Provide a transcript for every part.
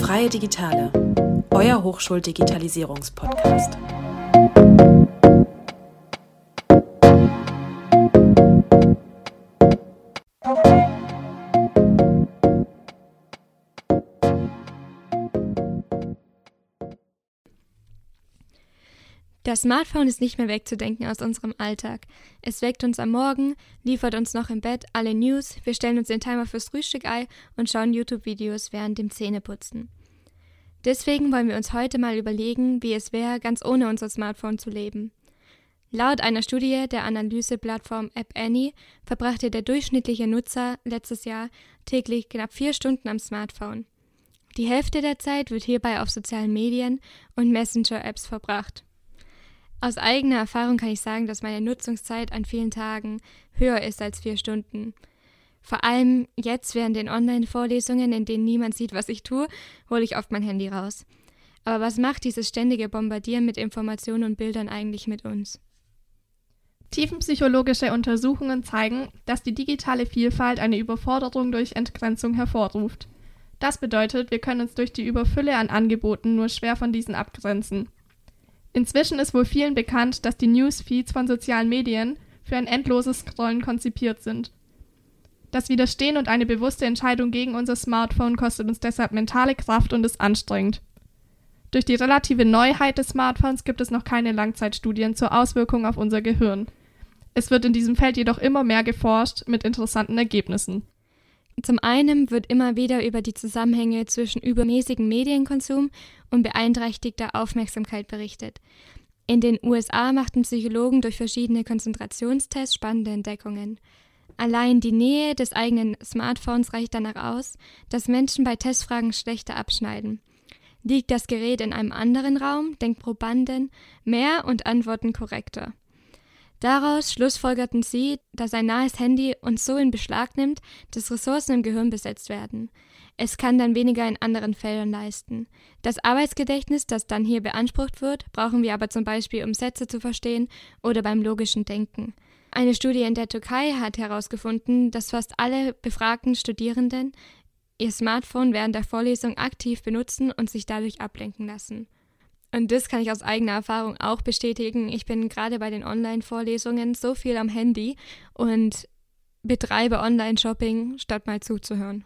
Freie Digitale, euer Hochschuldigitalisierungspodcast. Das Smartphone ist nicht mehr wegzudenken aus unserem Alltag. Es weckt uns am Morgen, liefert uns noch im Bett alle News, wir stellen uns den Timer fürs Frühstück-Ei und schauen YouTube-Videos während dem Zähneputzen. Deswegen wollen wir uns heute mal überlegen, wie es wäre, ganz ohne unser Smartphone zu leben. Laut einer Studie der Analyseplattform App Annie verbrachte der durchschnittliche Nutzer letztes Jahr täglich knapp vier Stunden am Smartphone. Die Hälfte der Zeit wird hierbei auf sozialen Medien und Messenger-Apps verbracht. Aus eigener Erfahrung kann ich sagen, dass meine Nutzungszeit an vielen Tagen höher ist als vier Stunden. Vor allem jetzt während den Online-Vorlesungen, in denen niemand sieht, was ich tue, hole ich oft mein Handy raus. Aber was macht dieses ständige Bombardieren mit Informationen und Bildern eigentlich mit uns? Tiefenpsychologische Untersuchungen zeigen, dass die digitale Vielfalt eine Überforderung durch Entgrenzung hervorruft. Das bedeutet, wir können uns durch die Überfülle an Angeboten nur schwer von diesen abgrenzen. Inzwischen ist wohl vielen bekannt, dass die Newsfeeds von sozialen Medien für ein endloses Scrollen konzipiert sind. Das Widerstehen und eine bewusste Entscheidung gegen unser Smartphone kostet uns deshalb mentale Kraft und ist anstrengend. Durch die relative Neuheit des Smartphones gibt es noch keine Langzeitstudien zur Auswirkung auf unser Gehirn. Es wird in diesem Feld jedoch immer mehr geforscht mit interessanten Ergebnissen. Zum einen wird immer wieder über die Zusammenhänge zwischen übermäßigem Medienkonsum und beeinträchtigter Aufmerksamkeit berichtet. In den USA machten Psychologen durch verschiedene Konzentrationstests spannende Entdeckungen. Allein die Nähe des eigenen Smartphones reicht danach aus, dass Menschen bei Testfragen schlechter abschneiden. Liegt das Gerät in einem anderen Raum, denkt Probanden mehr und antworten korrekter. Daraus schlussfolgerten sie, dass ein nahes Handy uns so in Beschlag nimmt, dass Ressourcen im Gehirn besetzt werden. Es kann dann weniger in anderen Feldern leisten. Das Arbeitsgedächtnis, das dann hier beansprucht wird, brauchen wir aber zum Beispiel, um Sätze zu verstehen oder beim logischen Denken. Eine Studie in der Türkei hat herausgefunden, dass fast alle befragten Studierenden ihr Smartphone während der Vorlesung aktiv benutzen und sich dadurch ablenken lassen. Und das kann ich aus eigener Erfahrung auch bestätigen. Ich bin gerade bei den Online-Vorlesungen so viel am Handy und betreibe Online-Shopping, statt mal zuzuhören.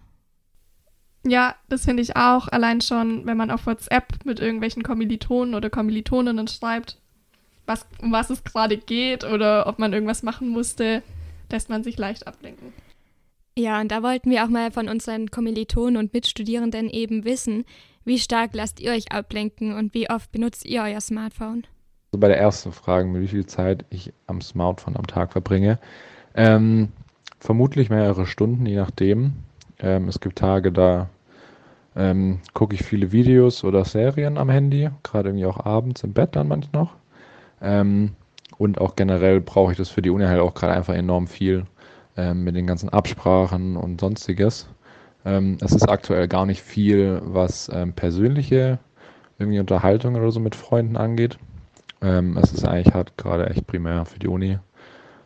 Ja, das finde ich auch. Allein schon, wenn man auf WhatsApp mit irgendwelchen Kommilitonen oder Kommilitoninnen schreibt, was, um was es gerade geht oder ob man irgendwas machen musste, lässt man sich leicht ablenken. Ja, und da wollten wir auch mal von unseren Kommilitonen und Mitstudierenden eben wissen, wie stark lasst ihr euch ablenken und wie oft benutzt ihr euer Smartphone? Also bei der ersten Frage, mit wie viel Zeit ich am Smartphone am Tag verbringe. Ähm, vermutlich mehrere Stunden, je nachdem. Ähm, es gibt Tage, da ähm, gucke ich viele Videos oder Serien am Handy, gerade irgendwie auch abends im Bett dann manchmal noch. Ähm, und auch generell brauche ich das für die Uni halt auch gerade einfach enorm viel ähm, mit den ganzen Absprachen und sonstiges. Ähm, es ist aktuell gar nicht viel, was ähm, persönliche irgendwie Unterhaltung oder so mit Freunden angeht. Ähm, es ist eigentlich halt gerade echt primär für die Uni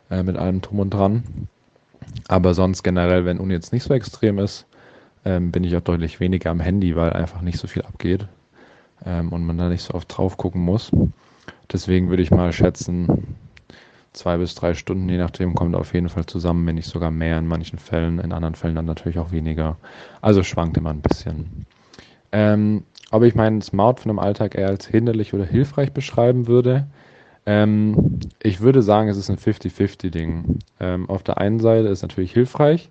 äh, mit allem drum und dran. Aber sonst generell, wenn Uni jetzt nicht so extrem ist, ähm, bin ich auch deutlich weniger am Handy, weil einfach nicht so viel abgeht ähm, und man da nicht so oft drauf gucken muss. Deswegen würde ich mal schätzen, zwei bis drei Stunden, je nachdem, kommt auf jeden Fall zusammen, wenn nicht sogar mehr in manchen Fällen, in anderen Fällen dann natürlich auch weniger. Also schwankt immer ein bisschen. Ähm, ob ich mein Smartphone im Alltag eher als hinderlich oder hilfreich beschreiben würde, ähm, ich würde sagen, es ist ein 50-50-Ding. Ähm, auf der einen Seite ist es natürlich hilfreich,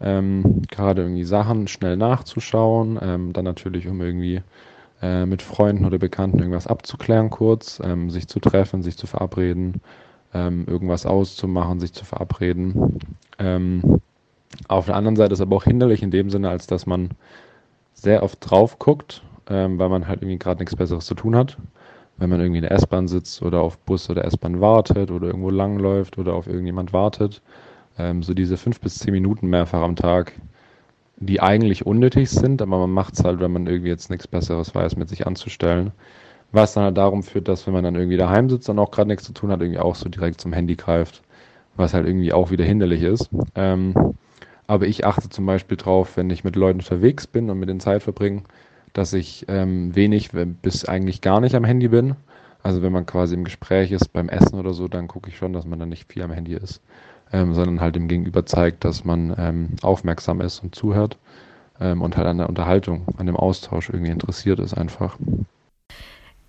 ähm, gerade irgendwie Sachen schnell nachzuschauen, ähm, dann natürlich, um irgendwie äh, mit Freunden oder Bekannten irgendwas abzuklären kurz, ähm, sich zu treffen, sich zu verabreden, ähm, irgendwas auszumachen, sich zu verabreden. Ähm, auf der anderen Seite ist aber auch hinderlich in dem Sinne, als dass man sehr oft drauf guckt, ähm, weil man halt irgendwie gerade nichts Besseres zu tun hat. Wenn man irgendwie in der S-Bahn sitzt oder auf Bus oder S-Bahn wartet oder irgendwo langläuft oder auf irgendjemand wartet. Ähm, so diese fünf bis zehn Minuten mehrfach am Tag, die eigentlich unnötig sind, aber man macht es halt, wenn man irgendwie jetzt nichts Besseres weiß, mit sich anzustellen was dann halt darum führt, dass wenn man dann irgendwie daheim sitzt und auch gerade nichts zu tun hat, irgendwie auch so direkt zum Handy greift, was halt irgendwie auch wieder hinderlich ist. Ähm, Aber ich achte zum Beispiel drauf, wenn ich mit Leuten unterwegs bin und mit den Zeit verbringe, dass ich ähm, wenig bis eigentlich gar nicht am Handy bin. Also wenn man quasi im Gespräch ist, beim Essen oder so, dann gucke ich schon, dass man dann nicht viel am Handy ist, ähm, sondern halt dem Gegenüber zeigt, dass man ähm, aufmerksam ist und zuhört ähm, und halt an der Unterhaltung, an dem Austausch irgendwie interessiert ist einfach.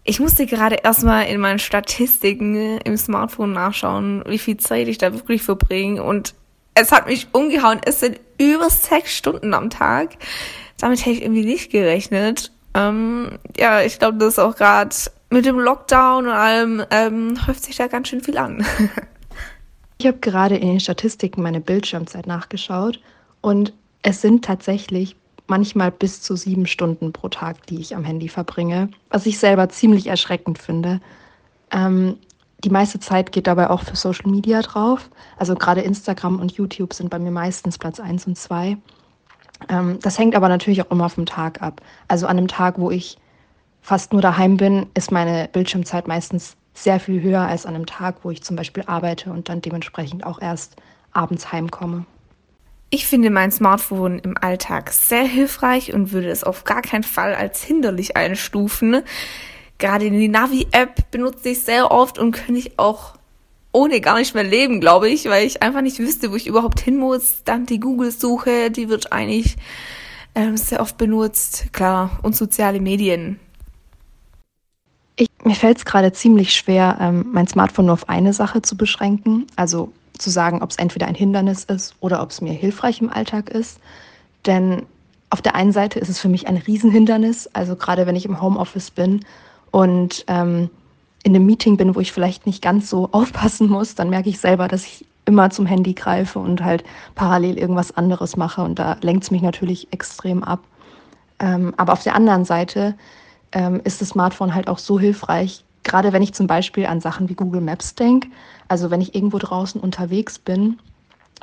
Ich musste gerade erstmal in meinen Statistiken im Smartphone nachschauen, wie viel Zeit ich da wirklich verbringe. Und es hat mich umgehauen. Es sind über sechs Stunden am Tag. Damit hätte ich irgendwie nicht gerechnet. Ähm, ja, ich glaube, das ist auch gerade mit dem Lockdown und allem ähm, häuft sich da ganz schön viel an. ich habe gerade in den Statistiken meine Bildschirmzeit nachgeschaut und es sind tatsächlich manchmal bis zu sieben Stunden pro Tag, die ich am Handy verbringe, was ich selber ziemlich erschreckend finde. Ähm, die meiste Zeit geht dabei auch für Social Media drauf. Also gerade Instagram und YouTube sind bei mir meistens Platz 1 und 2. Ähm, das hängt aber natürlich auch immer vom Tag ab. Also an einem Tag, wo ich fast nur daheim bin, ist meine Bildschirmzeit meistens sehr viel höher als an einem Tag, wo ich zum Beispiel arbeite und dann dementsprechend auch erst abends heimkomme. Ich finde mein Smartphone im Alltag sehr hilfreich und würde es auf gar keinen Fall als hinderlich einstufen. Gerade die Navi-App benutze ich sehr oft und könnte ich auch ohne gar nicht mehr leben, glaube ich, weil ich einfach nicht wüsste, wo ich überhaupt hin muss. Dann die Google-Suche, die wird eigentlich ähm, sehr oft benutzt. Klar, und soziale Medien. Ich, mir fällt es gerade ziemlich schwer, ähm, mein Smartphone nur auf eine Sache zu beschränken. Also zu sagen, ob es entweder ein Hindernis ist oder ob es mir hilfreich im Alltag ist. Denn auf der einen Seite ist es für mich ein Riesenhindernis, also gerade wenn ich im Homeoffice bin und ähm, in einem Meeting bin, wo ich vielleicht nicht ganz so aufpassen muss, dann merke ich selber, dass ich immer zum Handy greife und halt parallel irgendwas anderes mache und da lenkt es mich natürlich extrem ab. Ähm, aber auf der anderen Seite ähm, ist das Smartphone halt auch so hilfreich, gerade wenn ich zum Beispiel an Sachen wie Google Maps denke, also wenn ich irgendwo draußen unterwegs bin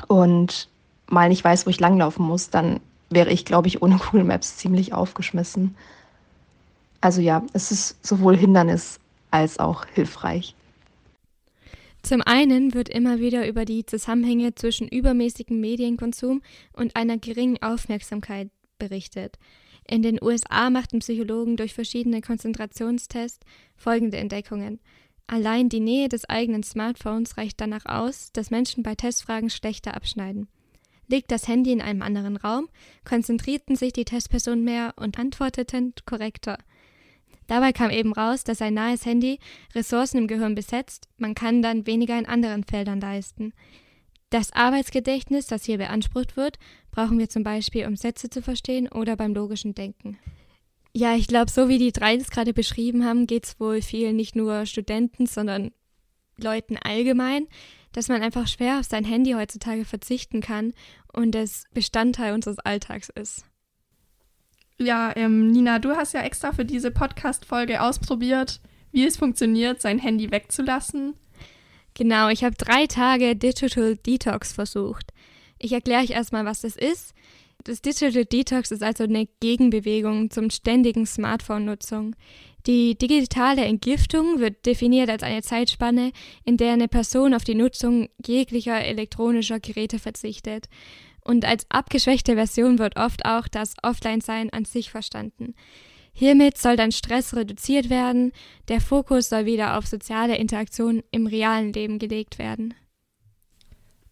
und mal nicht weiß, wo ich langlaufen muss, dann wäre ich, glaube ich, ohne Google Maps ziemlich aufgeschmissen. Also ja, es ist sowohl Hindernis als auch hilfreich. Zum einen wird immer wieder über die Zusammenhänge zwischen übermäßigem Medienkonsum und einer geringen Aufmerksamkeit berichtet. In den USA machten Psychologen durch verschiedene Konzentrationstests folgende Entdeckungen. Allein die Nähe des eigenen Smartphones reicht danach aus, dass Menschen bei Testfragen schlechter abschneiden. Liegt das Handy in einem anderen Raum, konzentrierten sich die Testpersonen mehr und antworteten korrekter. Dabei kam eben raus, dass ein nahes Handy Ressourcen im Gehirn besetzt, man kann dann weniger in anderen Feldern leisten. Das Arbeitsgedächtnis, das hier beansprucht wird, brauchen wir zum Beispiel, um Sätze zu verstehen oder beim logischen Denken. Ja, ich glaube, so wie die drei das gerade beschrieben haben, geht es wohl vielen nicht nur Studenten, sondern Leuten allgemein, dass man einfach schwer auf sein Handy heutzutage verzichten kann und es Bestandteil unseres Alltags ist. Ja, ähm, Nina, du hast ja extra für diese Podcast-Folge ausprobiert, wie es funktioniert, sein Handy wegzulassen. Genau, ich habe drei Tage Digital Detox versucht. Ich erkläre euch erstmal, was das ist. Das Digital Detox ist also eine Gegenbewegung zum ständigen Smartphone-Nutzung. Die digitale Entgiftung wird definiert als eine Zeitspanne, in der eine Person auf die Nutzung jeglicher elektronischer Geräte verzichtet. Und als abgeschwächte Version wird oft auch das Offline-Sein an sich verstanden. Hiermit soll dann Stress reduziert werden, der Fokus soll wieder auf soziale Interaktion im realen Leben gelegt werden.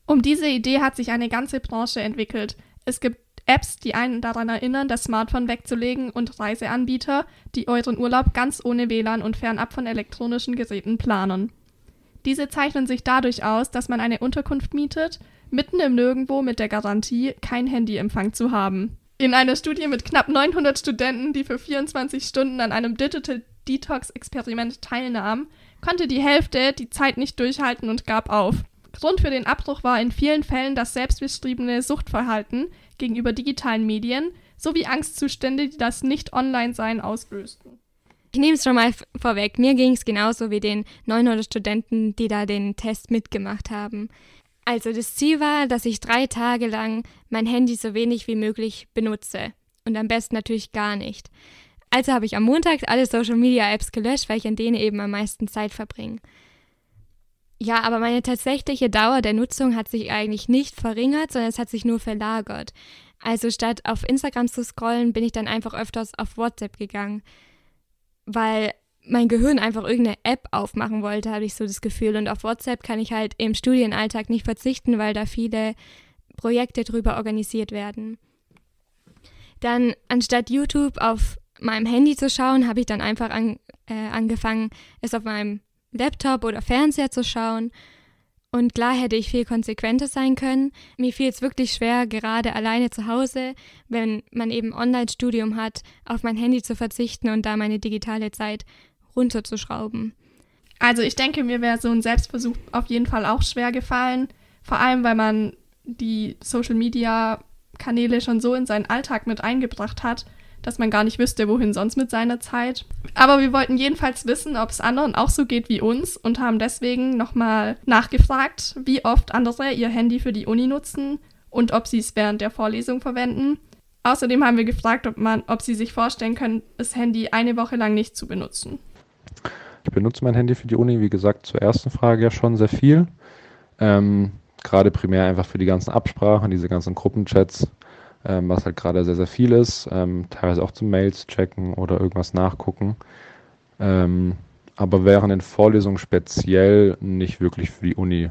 Um diese Idee hat sich eine ganze Branche entwickelt. Es gibt Apps, die einen daran erinnern, das Smartphone wegzulegen und Reiseanbieter, die euren Urlaub ganz ohne WLAN und fernab von elektronischen Geräten planen. Diese zeichnen sich dadurch aus, dass man eine Unterkunft mietet, mitten im Nirgendwo mit der Garantie, kein Handyempfang zu haben. In einer Studie mit knapp 900 Studenten, die für 24 Stunden an einem Digital Detox-Experiment teilnahmen, konnte die Hälfte die Zeit nicht durchhalten und gab auf. Grund für den Abbruch war in vielen Fällen das selbstbeschriebene Suchtverhalten gegenüber digitalen Medien sowie Angstzustände, die das Nicht-Online-Sein auslösten. Ich nehme es schon mal vorweg. Mir ging es genauso wie den 900 Studenten, die da den Test mitgemacht haben. Also das Ziel war, dass ich drei Tage lang mein Handy so wenig wie möglich benutze. Und am besten natürlich gar nicht. Also habe ich am Montag alle Social Media Apps gelöscht, weil ich an denen eben am meisten Zeit verbringe. Ja, aber meine tatsächliche Dauer der Nutzung hat sich eigentlich nicht verringert, sondern es hat sich nur verlagert. Also statt auf Instagram zu scrollen, bin ich dann einfach öfters auf WhatsApp gegangen, weil mein Gehirn einfach irgendeine App aufmachen wollte, habe ich so das Gefühl. Und auf WhatsApp kann ich halt im Studienalltag nicht verzichten, weil da viele Projekte drüber organisiert werden. Dann anstatt YouTube auf meinem Handy zu schauen, habe ich dann einfach an, äh, angefangen, es auf meinem Laptop oder Fernseher zu schauen. Und klar hätte ich viel konsequenter sein können. Mir fiel es wirklich schwer, gerade alleine zu Hause, wenn man eben Online-Studium hat, auf mein Handy zu verzichten und da meine digitale Zeit runterzuschrauben. Also ich denke, mir wäre so ein Selbstversuch auf jeden Fall auch schwer gefallen. Vor allem, weil man die Social-Media-Kanäle schon so in seinen Alltag mit eingebracht hat, dass man gar nicht wüsste, wohin sonst mit seiner Zeit. Aber wir wollten jedenfalls wissen, ob es anderen auch so geht wie uns und haben deswegen nochmal nachgefragt, wie oft andere ihr Handy für die Uni nutzen und ob sie es während der Vorlesung verwenden. Außerdem haben wir gefragt, ob, man, ob sie sich vorstellen können, das Handy eine Woche lang nicht zu benutzen. Ich benutze mein Handy für die Uni, wie gesagt, zur ersten Frage ja schon sehr viel. Ähm, gerade primär einfach für die ganzen Absprachen, diese ganzen Gruppenchats, ähm, was halt gerade sehr, sehr viel ist. Ähm, teilweise auch zum Mails checken oder irgendwas nachgucken. Ähm, aber während den Vorlesungen speziell nicht wirklich für die Uni.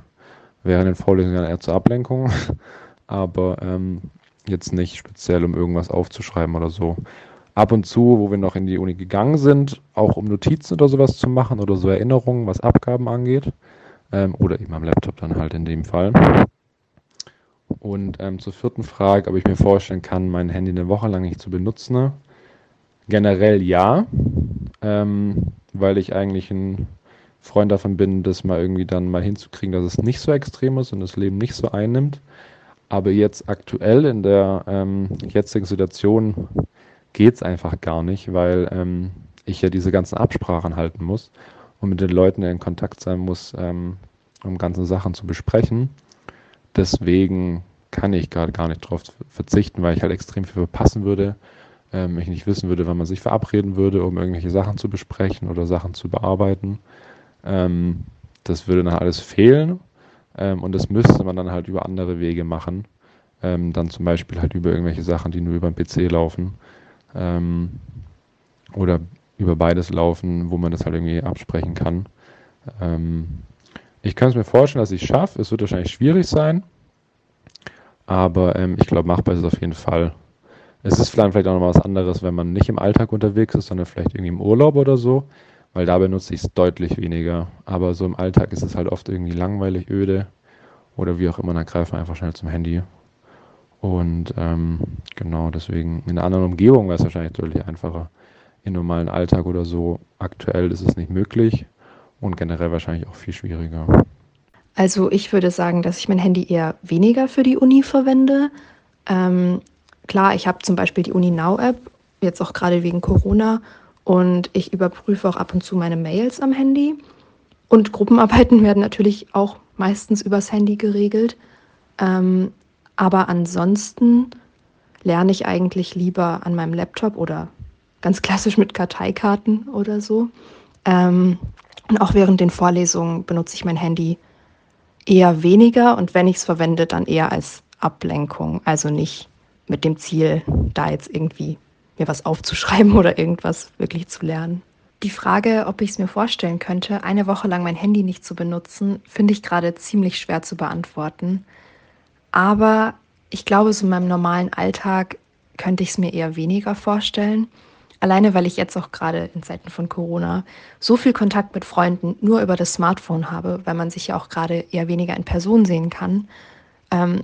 Während den Vorlesungen eher zur Ablenkung, aber ähm, jetzt nicht speziell, um irgendwas aufzuschreiben oder so. Ab und zu, wo wir noch in die Uni gegangen sind, auch um Notizen oder sowas zu machen oder so Erinnerungen, was Abgaben angeht. Ähm, oder eben am Laptop dann halt in dem Fall. Und ähm, zur vierten Frage, ob ich mir vorstellen kann, mein Handy eine Woche lang nicht zu benutzen. Generell ja, ähm, weil ich eigentlich ein Freund davon bin, das mal irgendwie dann mal hinzukriegen, dass es nicht so extrem ist und das Leben nicht so einnimmt. Aber jetzt aktuell in der ähm, jetzigen Situation geht es einfach gar nicht, weil ähm, ich ja diese ganzen Absprachen halten muss und mit den Leuten in Kontakt sein muss, ähm, um ganze Sachen zu besprechen. Deswegen kann ich gerade gar nicht darauf verzichten, weil ich halt extrem viel verpassen würde. Ähm, ich nicht wissen würde, wann man sich verabreden würde, um irgendwelche Sachen zu besprechen oder Sachen zu bearbeiten. Ähm, das würde dann alles fehlen. Ähm, und das müsste man dann halt über andere Wege machen. Ähm, dann zum Beispiel halt über irgendwelche Sachen, die nur über den PC laufen. Ähm, oder über beides laufen, wo man das halt irgendwie absprechen kann. Ähm, ich kann es mir vorstellen, dass ich es schaffe. Es wird wahrscheinlich schwierig sein. Aber ähm, ich glaube, machbar ist es auf jeden Fall. Es ist vielleicht auch noch was anderes, wenn man nicht im Alltag unterwegs ist, sondern vielleicht irgendwie im Urlaub oder so, weil da benutze ich es deutlich weniger. Aber so im Alltag ist es halt oft irgendwie langweilig, öde oder wie auch immer, dann greifen wir einfach schnell zum Handy. Und ähm, genau, deswegen in einer anderen Umgebung wäre es wahrscheinlich deutlich einfacher. Im normalen Alltag oder so, aktuell ist es nicht möglich und generell wahrscheinlich auch viel schwieriger. Also ich würde sagen, dass ich mein Handy eher weniger für die Uni verwende. Ähm, klar, ich habe zum Beispiel die Uni Now App, jetzt auch gerade wegen Corona, und ich überprüfe auch ab und zu meine Mails am Handy. Und Gruppenarbeiten werden natürlich auch meistens übers Handy geregelt. Ähm, aber ansonsten lerne ich eigentlich lieber an meinem Laptop oder ganz klassisch mit Karteikarten oder so. Ähm, und auch während den Vorlesungen benutze ich mein Handy eher weniger und wenn ich es verwende, dann eher als Ablenkung. Also nicht mit dem Ziel, da jetzt irgendwie mir was aufzuschreiben oder irgendwas wirklich zu lernen. Die Frage, ob ich es mir vorstellen könnte, eine Woche lang mein Handy nicht zu benutzen, finde ich gerade ziemlich schwer zu beantworten. Aber ich glaube, so in meinem normalen Alltag könnte ich es mir eher weniger vorstellen. Alleine, weil ich jetzt auch gerade in Zeiten von Corona so viel Kontakt mit Freunden nur über das Smartphone habe, weil man sich ja auch gerade eher weniger in Person sehen kann. Ähm,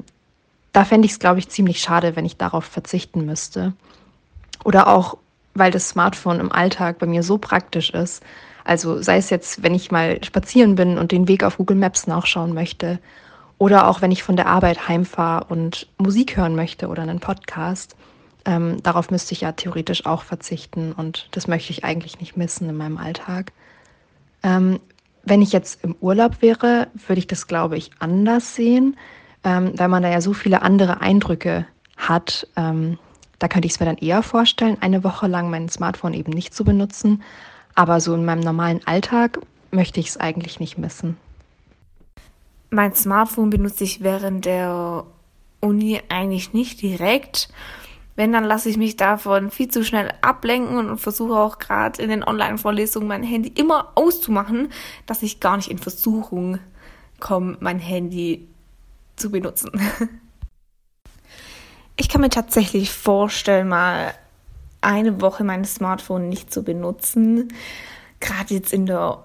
da fände ich es, glaube ich, ziemlich schade, wenn ich darauf verzichten müsste. Oder auch, weil das Smartphone im Alltag bei mir so praktisch ist. Also sei es jetzt, wenn ich mal spazieren bin und den Weg auf Google Maps nachschauen möchte. Oder auch, wenn ich von der Arbeit heimfahre und Musik hören möchte oder einen Podcast. Ähm, darauf müsste ich ja theoretisch auch verzichten und das möchte ich eigentlich nicht missen in meinem Alltag. Ähm, wenn ich jetzt im Urlaub wäre, würde ich das, glaube ich, anders sehen, ähm, weil man da ja so viele andere Eindrücke hat. Ähm, da könnte ich es mir dann eher vorstellen, eine Woche lang mein Smartphone eben nicht zu benutzen. Aber so in meinem normalen Alltag möchte ich es eigentlich nicht missen. Mein Smartphone benutze ich während der Uni eigentlich nicht direkt. Wenn, dann lasse ich mich davon viel zu schnell ablenken und versuche auch gerade in den Online-Vorlesungen mein Handy immer auszumachen, dass ich gar nicht in Versuchung komme, mein Handy zu benutzen. Ich kann mir tatsächlich vorstellen, mal eine Woche mein Smartphone nicht zu benutzen. Gerade jetzt in der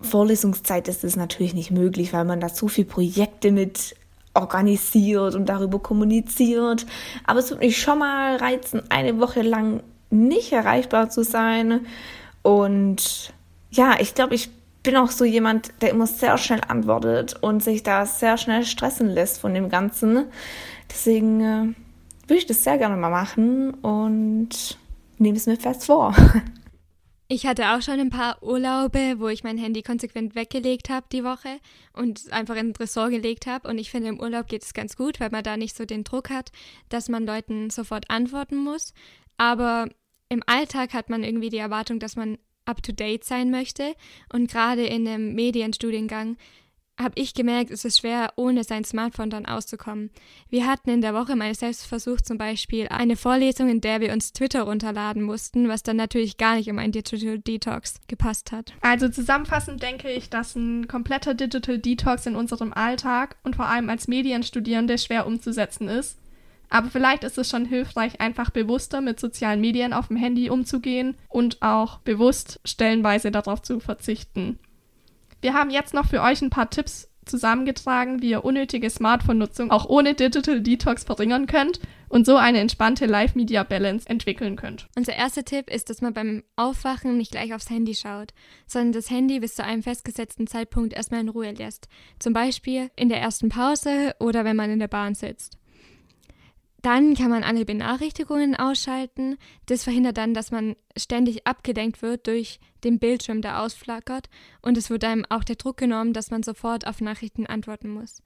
Vorlesungszeit ist es natürlich nicht möglich, weil man da so viele Projekte mit organisiert und darüber kommuniziert. Aber es würde mich schon mal reizen, eine Woche lang nicht erreichbar zu sein. Und ja, ich glaube, ich bin auch so jemand, der immer sehr schnell antwortet und sich da sehr schnell stressen lässt von dem Ganzen. Deswegen äh, würde ich das sehr gerne mal machen und nehme es mir fest vor. Ich hatte auch schon ein paar Urlaube, wo ich mein Handy konsequent weggelegt habe die Woche und einfach in den Tresor gelegt habe. Und ich finde, im Urlaub geht es ganz gut, weil man da nicht so den Druck hat, dass man Leuten sofort antworten muss. Aber im Alltag hat man irgendwie die Erwartung, dass man up-to-date sein möchte. Und gerade in einem Medienstudiengang habe ich gemerkt, es ist schwer, ohne sein Smartphone dann auszukommen. Wir hatten in der Woche mal selbst versucht, zum Beispiel eine Vorlesung, in der wir uns Twitter runterladen mussten, was dann natürlich gar nicht um ein Digital Detox gepasst hat. Also zusammenfassend denke ich, dass ein kompletter Digital Detox in unserem Alltag und vor allem als Medienstudierende schwer umzusetzen ist. Aber vielleicht ist es schon hilfreich, einfach bewusster mit sozialen Medien auf dem Handy umzugehen und auch bewusst stellenweise darauf zu verzichten. Wir haben jetzt noch für euch ein paar Tipps zusammengetragen, wie ihr unnötige Smartphone-Nutzung auch ohne Digital Detox verringern könnt und so eine entspannte Live-Media-Balance entwickeln könnt. Unser erster Tipp ist, dass man beim Aufwachen nicht gleich aufs Handy schaut, sondern das Handy bis zu einem festgesetzten Zeitpunkt erstmal in Ruhe lässt. Zum Beispiel in der ersten Pause oder wenn man in der Bahn sitzt. Dann kann man alle Benachrichtigungen ausschalten. Das verhindert dann, dass man ständig abgelenkt wird durch den Bildschirm, der ausflackert. Und es wird einem auch der Druck genommen, dass man sofort auf Nachrichten antworten muss.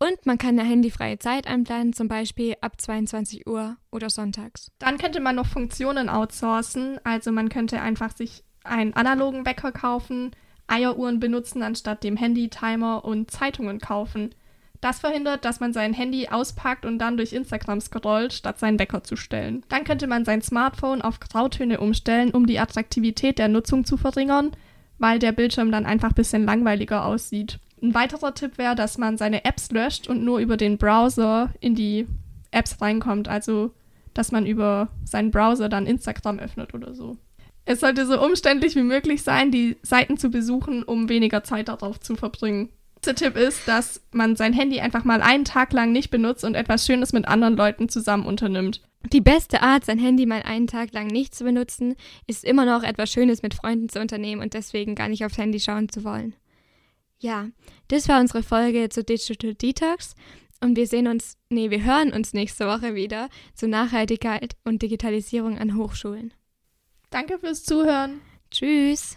Und man kann eine handyfreie Zeit einplanen, zum Beispiel ab 22 Uhr oder sonntags. Dann könnte man noch Funktionen outsourcen. Also man könnte einfach sich einen analogen Wecker kaufen, Eieruhren benutzen anstatt dem Handy-Timer und Zeitungen kaufen. Das verhindert, dass man sein Handy auspackt und dann durch Instagram scrollt, statt seinen Wecker zu stellen. Dann könnte man sein Smartphone auf Grautöne umstellen, um die Attraktivität der Nutzung zu verringern, weil der Bildschirm dann einfach ein bisschen langweiliger aussieht. Ein weiterer Tipp wäre, dass man seine Apps löscht und nur über den Browser in die Apps reinkommt. Also, dass man über seinen Browser dann Instagram öffnet oder so. Es sollte so umständlich wie möglich sein, die Seiten zu besuchen, um weniger Zeit darauf zu verbringen letzte Tipp ist, dass man sein Handy einfach mal einen Tag lang nicht benutzt und etwas Schönes mit anderen Leuten zusammen unternimmt. Die beste Art, sein Handy mal einen Tag lang nicht zu benutzen, ist immer noch etwas Schönes mit Freunden zu unternehmen und deswegen gar nicht aufs Handy schauen zu wollen. Ja, das war unsere Folge zu Digital Detox und wir sehen uns, nee, wir hören uns nächste Woche wieder zu Nachhaltigkeit und Digitalisierung an Hochschulen. Danke fürs Zuhören. Tschüss.